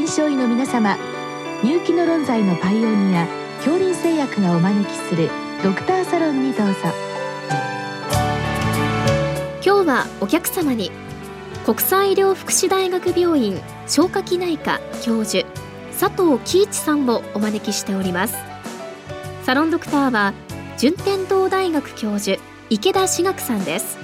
臨床医の皆様入気の論剤のパイオニア恐林製薬がお招きするドクターサロンにどうぞ。今日はお客様に国際医療福祉大学病院消化器内科教授佐藤喜一さんをお招きしております。サロンドクターは順天堂大学教授池田志学さんです。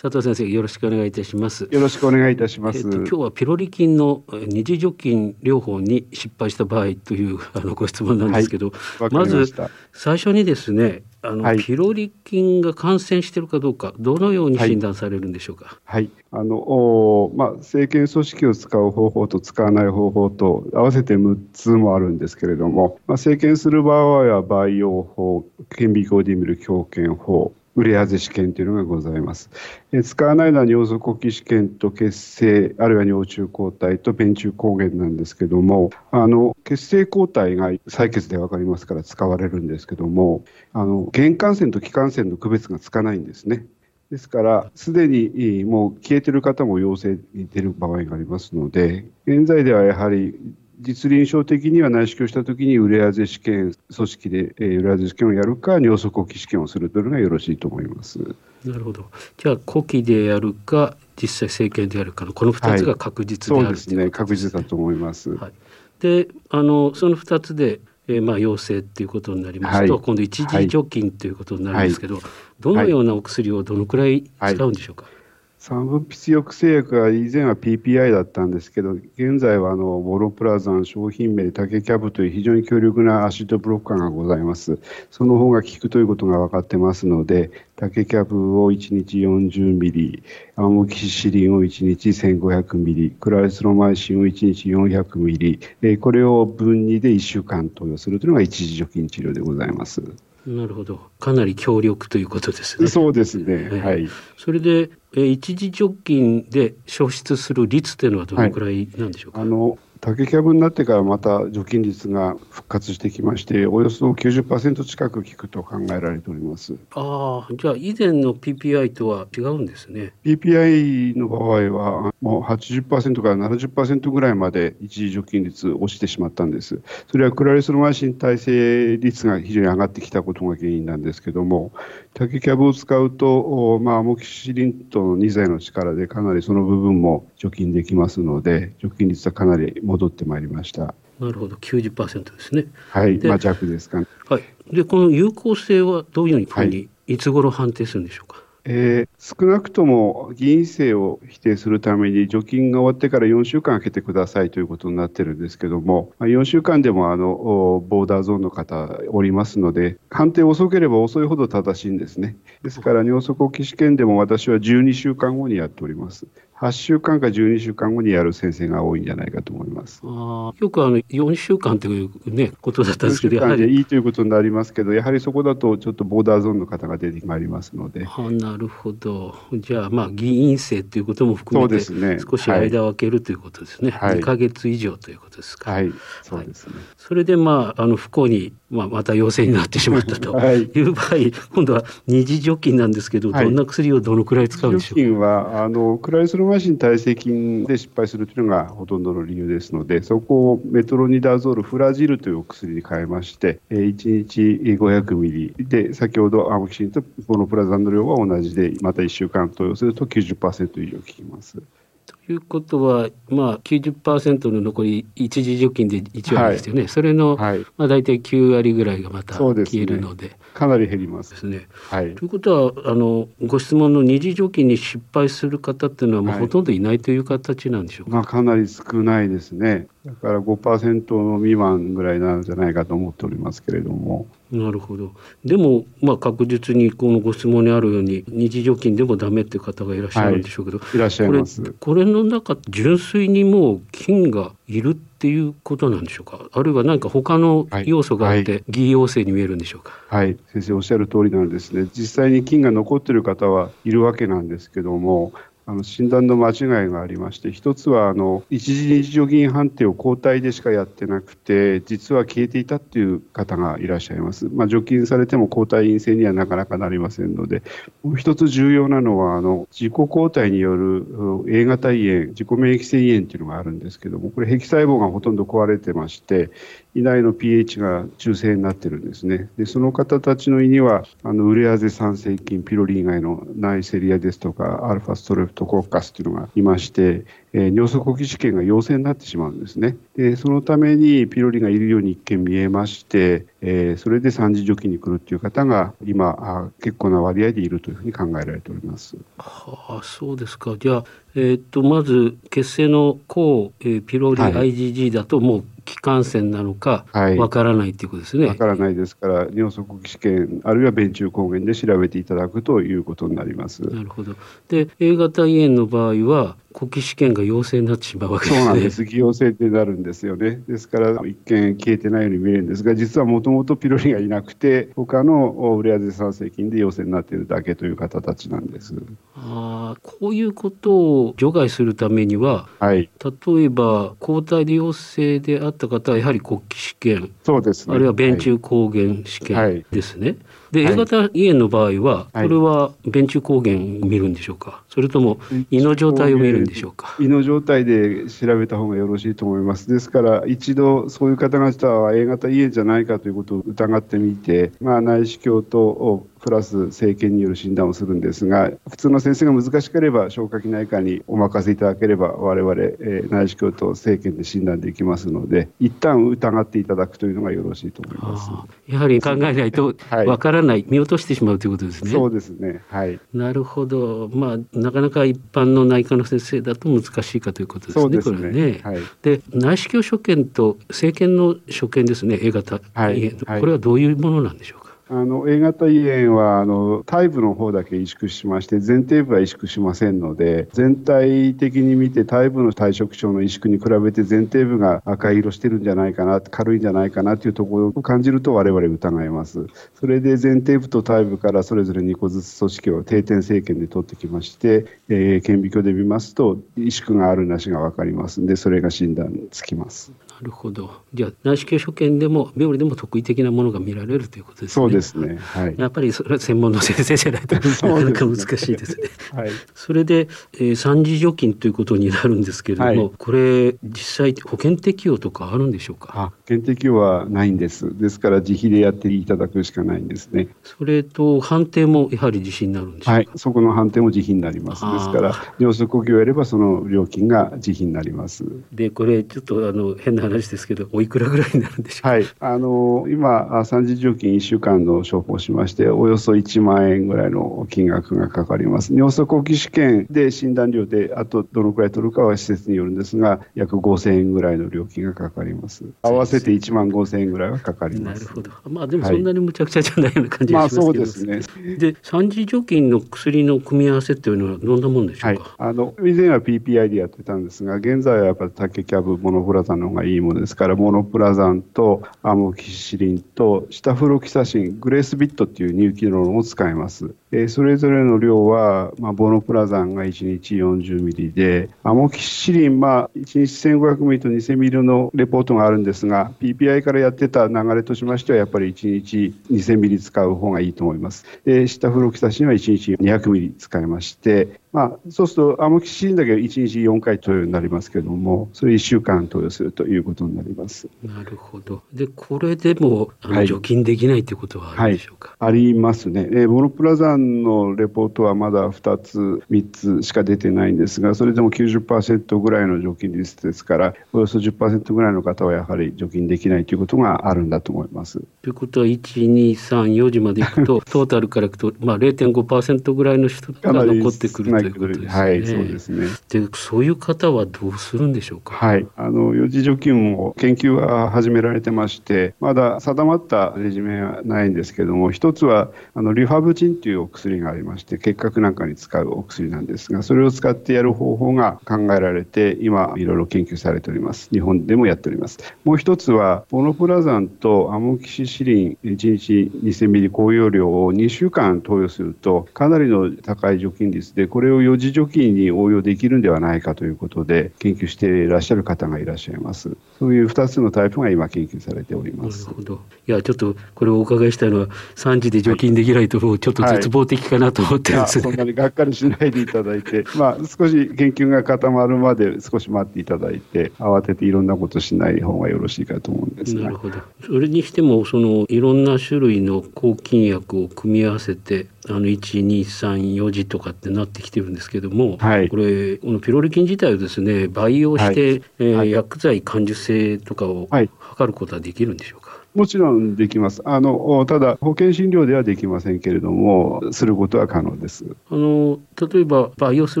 佐藤先生よろしくお願いいたしますよろしくお願いいたします、えー、今日はピロリ菌の二次除菌療法に失敗した場合という あのご質問なんですけど、はい、まず最初にですねあの、はい、ピロリ菌が感染しているかどうかどのように診断されるんでしょうか？はい、あのおまあ生検組織を使う方法と使わない方法と合わせて6つもあるんですけれども、まあ、生検する場合は培養法、顕微鏡で見る強検法。ウレアゼ試験というのがございます。え使わないのは尿素呼吸試験と血清、あるいは尿中抗体と便中抗原なんですけども、あの血清抗体が採血で分かりますから使われるんですけども、あの原感染と気感染の区別がつかないんですね。ですから、すでにもう消えてる方も陽性に出る場合がありますので、現在ではやはり実臨床的には内視鏡したときにウレアゼ試験組織で、えー、ウレアゼ試験をやるか尿素呼吸試験をするというのがよろしいと思います。なるほど。じゃあ呼気でやるか実際生検でやるかのこの2つが確実である、はい、そうですね確実だと思います。はい、であのその2つでえー、まあ陽性っていうことになりますと、はい、今度一時除菌ということになるんですけど、はい、どのようなお薬をどのくらい使うんでしょうか？はい酸分泌抑制薬は以前は PPI だったんですけど、現在はあのボロプラザン商品名でタケキャブという非常に強力なアシドブロッカーがございます。その方が効くということが分かってますので、タケキャブを1日40ミリ、アモキシリンを1日1500ミリ、クライスロマイシンを1日400ミリ、これを分2で1週間投与するというのが一時除菌治療でございます。なるほど。かなり強力ということですね。そうですね。はい。それで、え一時除菌で消失する率というのはどのくらいなんでしょうか？はい、あの竹キャブになってからまた除菌率が復活してきまして、およそ90%近く効くと考えられておりますああ、じゃあ以前の PPI とは違うんですね。PPI の場合は、もう80%から70%ぐらいまで一時除菌率落ちてしまったんです。それはクラリスロマイシン耐性率が非常に上がってきたことが原因なんですけども、竹キャブを使うと、まあ、アモキシリンとの2剤の力でかなりその部分も除菌できますので、除菌率はかなり戻ってまいりました。なるほど、90%ですね。はい、まあ弱ですか、ね、はい。で、この有効性はどういうふうに、い、つ頃判定するんでしょうか？えー、少なくとも議員制を否定するために除菌が終わってから4週間空けてくださいということになってるんですけども、4週間でもあのボーダーゾーンの方おりますので、判定遅ければ遅いほど正しいんですね。ですから尿素呼吸試験でも私は12週間後にやっております。8週間か12週間後にやる先生が多いんじゃないかと思います。あよくあの4週間という、ね、ことだったんですけど、やはりいいということになりますけど、やはりそこだとちょっとボーダーゾーンの方が出てまいりますので。あなるほど、じゃあ、まあ、議員生ということも含めて、ね、少し間を空けるということですね、はい、2か月以上ということですか。はい、そうですね、はい、それで、まあ、あの不幸に、まあ、また陽性になってしまったと い。う場合、はい、今度は二次除菌なんですけど、どんな薬をどのくらい使うんでしょうか？除菌はあのクライスロマシン耐性菌菌で失敗するというのがほとんどの理由ですので、そこをメトロニダゾール、フラジルというお薬に変えまして、1日500ミリで、先ほどアモキシンとポノプラザンの量は同じで、また1週間投与すると90%以上効きます。ということは、まあ90%の残り一時除菌で1割ですよね、はい、それの、はい、まあ、大体9割ぐらいがまた消えるので。かなり減ります。ですね。はい、ということはあのご質問の二次除菌に失敗する方っていうのは、まあ、ほとんどいないという形なんでしょうか？まあ、かなり少ないですね。だから5%の未満ぐらいなんじゃないかと思っておりますけれども。なるほど。でも、まあ、確実にこのご質問にあるように二次除菌でもダメっていう方がいらっしゃるんでしょうけど、はい、いらっしゃいます。これの中純粋にもう菌がいるっていうことなんでしょうか？あるいは何か他の要素があって、偽陽性に見えるんでしょうか？はい。先生おっしゃる通りなんですね。実際に菌が残っている方はいるわけなんですけどもあの診断の間違いがありまして、一つはあの一時日除菌判定を抗体でしかやってなくて、実は消えていたっていう方がいらっしゃいます。まあ、除菌されても抗体陰性にはなかなかなりませんので、もう一つ重要なのは、あの自己抗体による A 型胃炎、自己免疫性胃炎っていうのがあるんですけども、これ、壁細胞がほとんど壊れてまして、胃内の pH が中性になってるんですね。で、その方たちの胃には、あのウレアゼ酸性菌、ピロリ以外のナイセリアですとか、アルファストレプトコッカスっていうのがいまして、えー、尿素呼吸試験が陽性になってしまうんですね。で、そのためにピロリがいるように一見見えまして、えー、それで三次除菌に来るという方が今あ、結構な割合でいるというふうに考えられております。はあ、そうですか。じゃあ、えー、っとまず血清の抗、えー、ピロリ IgG だともう気管線なのかわからないということですね。わ、はい、からないですから、尿素呼吸試験、あるいは便中抗原で調べていただくということになります。なるほど。で、A 型胃炎の場合は、呼吸試験が陽性になってしまうわけですね。そうなんです。偽陽性ってなるんですよね。ですから、一見消えてないように見えるんですが、実はもともとピロリがいなくて、他のウレアゼ酸性菌で陽性になっているだけという方たちなんです。ああ、こういうことを除外するためには、はい、例えば抗体で陽性であった方はやはり呼吸試験、そうです、ね、あるいは便中抗原試験ですね。はい。で、A 型胃炎の場合は、これは便中抗原を見るんでしょうか、それとも胃の状態を見るんでしょうか？胃の状態で調べた方がよろしいと思います。ですから、一度そういう方々は A 型胃炎じゃないかということを疑ってみて、まあ、内視鏡とプラス生検による診断をするんですが、普通の先生が難しければ、消化器内科にお任せいただければ、我々、えー、内視鏡と生検で診断できますので、一旦疑っていただくというのがよろしいと思います。やはり考えないとわからない、はい、見落としてしまうということですね。そうですね、はい、なるほど、まあ、なかなか一般の内科の先生だと難しいかということですね、そうですね。これね。はい、で内視鏡所見と生検の所見ですね、A 型、はい、これはどういうものなんでしょうか？あの A 型胃炎はあの体部の方だけ萎縮しまして前庭部は萎縮しませんので全体的に見て体部の体色症の萎縮に比べて前庭部が赤い色してるんじゃないかな軽いんじゃないかなというところを感じると我々疑います。それで前庭部と体部からそれぞれ2個ずつ組織を定点生検で取ってきまして、えー、顕微鏡で見ますと萎縮があるなしが分かります。んでそれが診断つきます。なるほど。じゃあ内視鏡所見でも病理でも特異的なものが見られるということですね。そうですねはい、やっぱりそれは専門の先生じゃないと なかなか難しいですね。はい、それで、えー、三次除菌ということになるんですけれども、はい、これ実際保険適用とかあるんでしょうか？あ保険適用はないんです。ですから自費でやっていただくしかないんですね。それと判定もやはり自費になるんでしょうか？はい、そこの判定も自費になります。ですから尿素呼吸をやればその料金が自費になります。でこれちょっとあの変な話ですけどおいくらぐらいになるんでしょうか？はい、あの今三次除菌一週間の処方しましておよそ1万円ぐらいの金額がかかります。尿素呼吸試験で診断料であとどのくらい取るかは施設によるんですが約5000円ぐらいの料金がかかります。合わせて1万5000円ぐらいはかかります。なるほど。まあでもそんなにむちゃくちゃじゃないような感じがしますけど、はい、まあそうですね。で三次除菌の薬の組み合わせっていうのはどんなもんでしょうか、はい、あの以前は PPI でやってたんですが現在はやっぱりタケキャブモノプラザンの方がいいものですからモノプラザンとアモキシリンとシタフロキサシングレースビットっていう入気機能を使います。えそれぞれの量は、まあ、ボノプラザンが1日40ミリで、アモキシリン、まあ、1日1500ミリと2000ミリのレポートがあるんですが、PPI からやってた流れとしましては、やっぱり1日2000ミリ使う方がいいと思います。で、シタフロキサシンは1日200ミリ使いまして、まあ、そうするとアモキシリンだけ1日4回投与になりますけれども、それ1週間投与するということになります。なるほど。で、これでもあの、除菌できないということはあるんでしょうか、はい、ありますね。えモノプラザンのレポートはまだ2つ、3つしか出てないんですが、それでも90%ぐらいの除菌率ですから、およそ10%ぐらいの方はやはり除菌できないということがあるんだと思います。ということは、1、2、3、4時までいくと、トータルからいくと、まあ、0.5%ぐらいの人が残ってくるということですね。はい、そうですね。で、そういう方はどうするんでしょうか？はい、あの四次除菌も研究は始められてまして、まだ定まったレジュメはないんですけれども、一つはあのリファブチンという薬がありまして結核なんかに使うお薬なんですがそれを使ってやる方法が考えられて今いろいろ研究されております。日本でもやっております。もう一つはボノプラザンとアモキシシリン1日2000ミリ高容量を2週間投与するとかなりの高い除菌率でこれを4次除菌に応用できるんではないかということで研究していらっしゃる方がいらっしゃいます。そういう2つのタイプが今研究されております。なるほど。いやちょっとこれをお伺いしたいのは3時で除菌できないともうちょっと絶望的かなと思ってですね、はい、そんなにがっかりしないでいただいて まあ少し研究が固まるまで少し待っていただいて慌てていろんなことしない方がよろしいかと思うんですが。なるほど。それにしてもそのいろんな種類の抗菌薬を組み合わせてあの1234時とかってなってきてるんですけども、はい、これこのピロリ菌自体をですね培養して、はい、えー、薬剤感受性とかを測ることはできるんでしょうか、もちろんできます。あのただ保険診療ではできませんけれどもすることは可能です。あの例えば培養す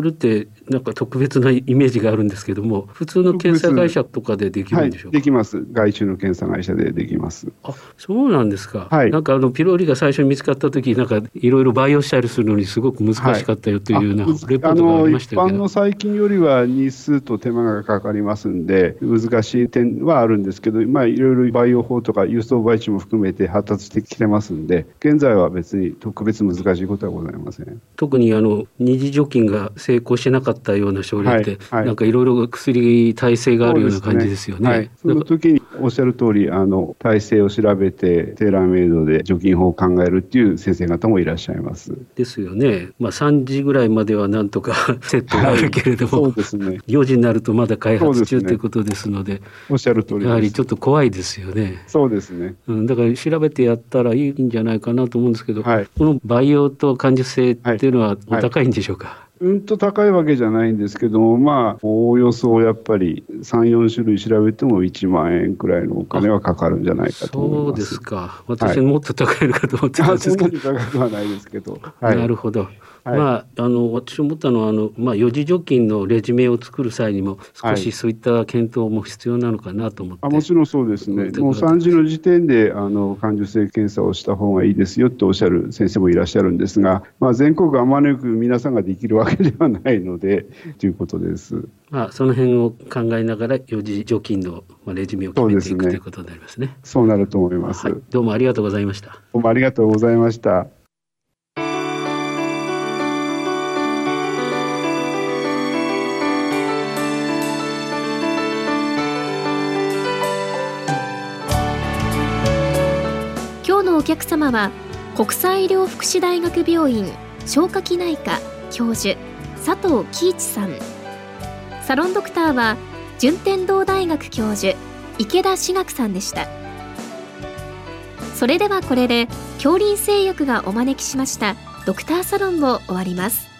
るってなんか特別なイメージがあるんですけども普通の検査会社とかでできるんでしょうか？はい、できます。外注の検査会社でできます。あそうなんですか。はい、なんかあのピロリが最初に見つかった時なんかいろいろ培養したりするのにすごく難しかったよというような、レポートがありましたけど。一般の細菌よりは日数と手間がかかりますんで難しい点はあるんですけど、まあいろいろ培養法とか輸送培地も含めめて発達してきてますんで現在は別に特別難しいことはございません特にあの二次除菌が成功しなかったような症例って、はいはい、なんかいろいろ薬耐性があるような感じですよね。そ、ねはい、その時におっしゃる通りあの耐性を調べてテーラーメイドで除菌法を考えるっていう先生方もいらっしゃいます。ですよね。まあ3時ぐらいまではなんとかセットがあるけれども、そうですね。4時になるとまだ開発中ということですので、おっしゃる通りやはりちょっと怖いですよね。そうですね。うん、だから調べてやったらいいんじゃないかなと思うんですけど、はい、この培養と感受性っていうのはお高いんでしょうか、はいうんと高いわけじゃないんですけども、まあ、おおよそやっぱり3、4種類調べても1万円くらいのお金はかかるんじゃないかと思います。そうですか。私もっと高いのかと思ってたんですけど。そんなに高くはないですけど。はい、なるほど。はい、まあ、あの私思ったのはあの、まあ、四次除菌のレジュメを作る際にも少しそういった検討も必要なのかなと思って、はい、あもちろんそうですね。もう3次の時点であの感受性検査をした方がいいですよっておっしゃる先生もいらっしゃるんですが、まあ、全国あまねく皆さんができるわけではないのでということです。まあ、その辺を考えながら四次除菌のレジュメを決めていく、ね、ということになりますね。そうなると思います、はい、どうもありがとうございました。どうもありがとうございました。お客様は国際医療福祉大学病院消化器内科教授佐藤喜一さん。サロンドクターは順天堂大学教授池田志学さんでした。それではこれで恐林製薬がお招きしましたドクターサロンを終わります。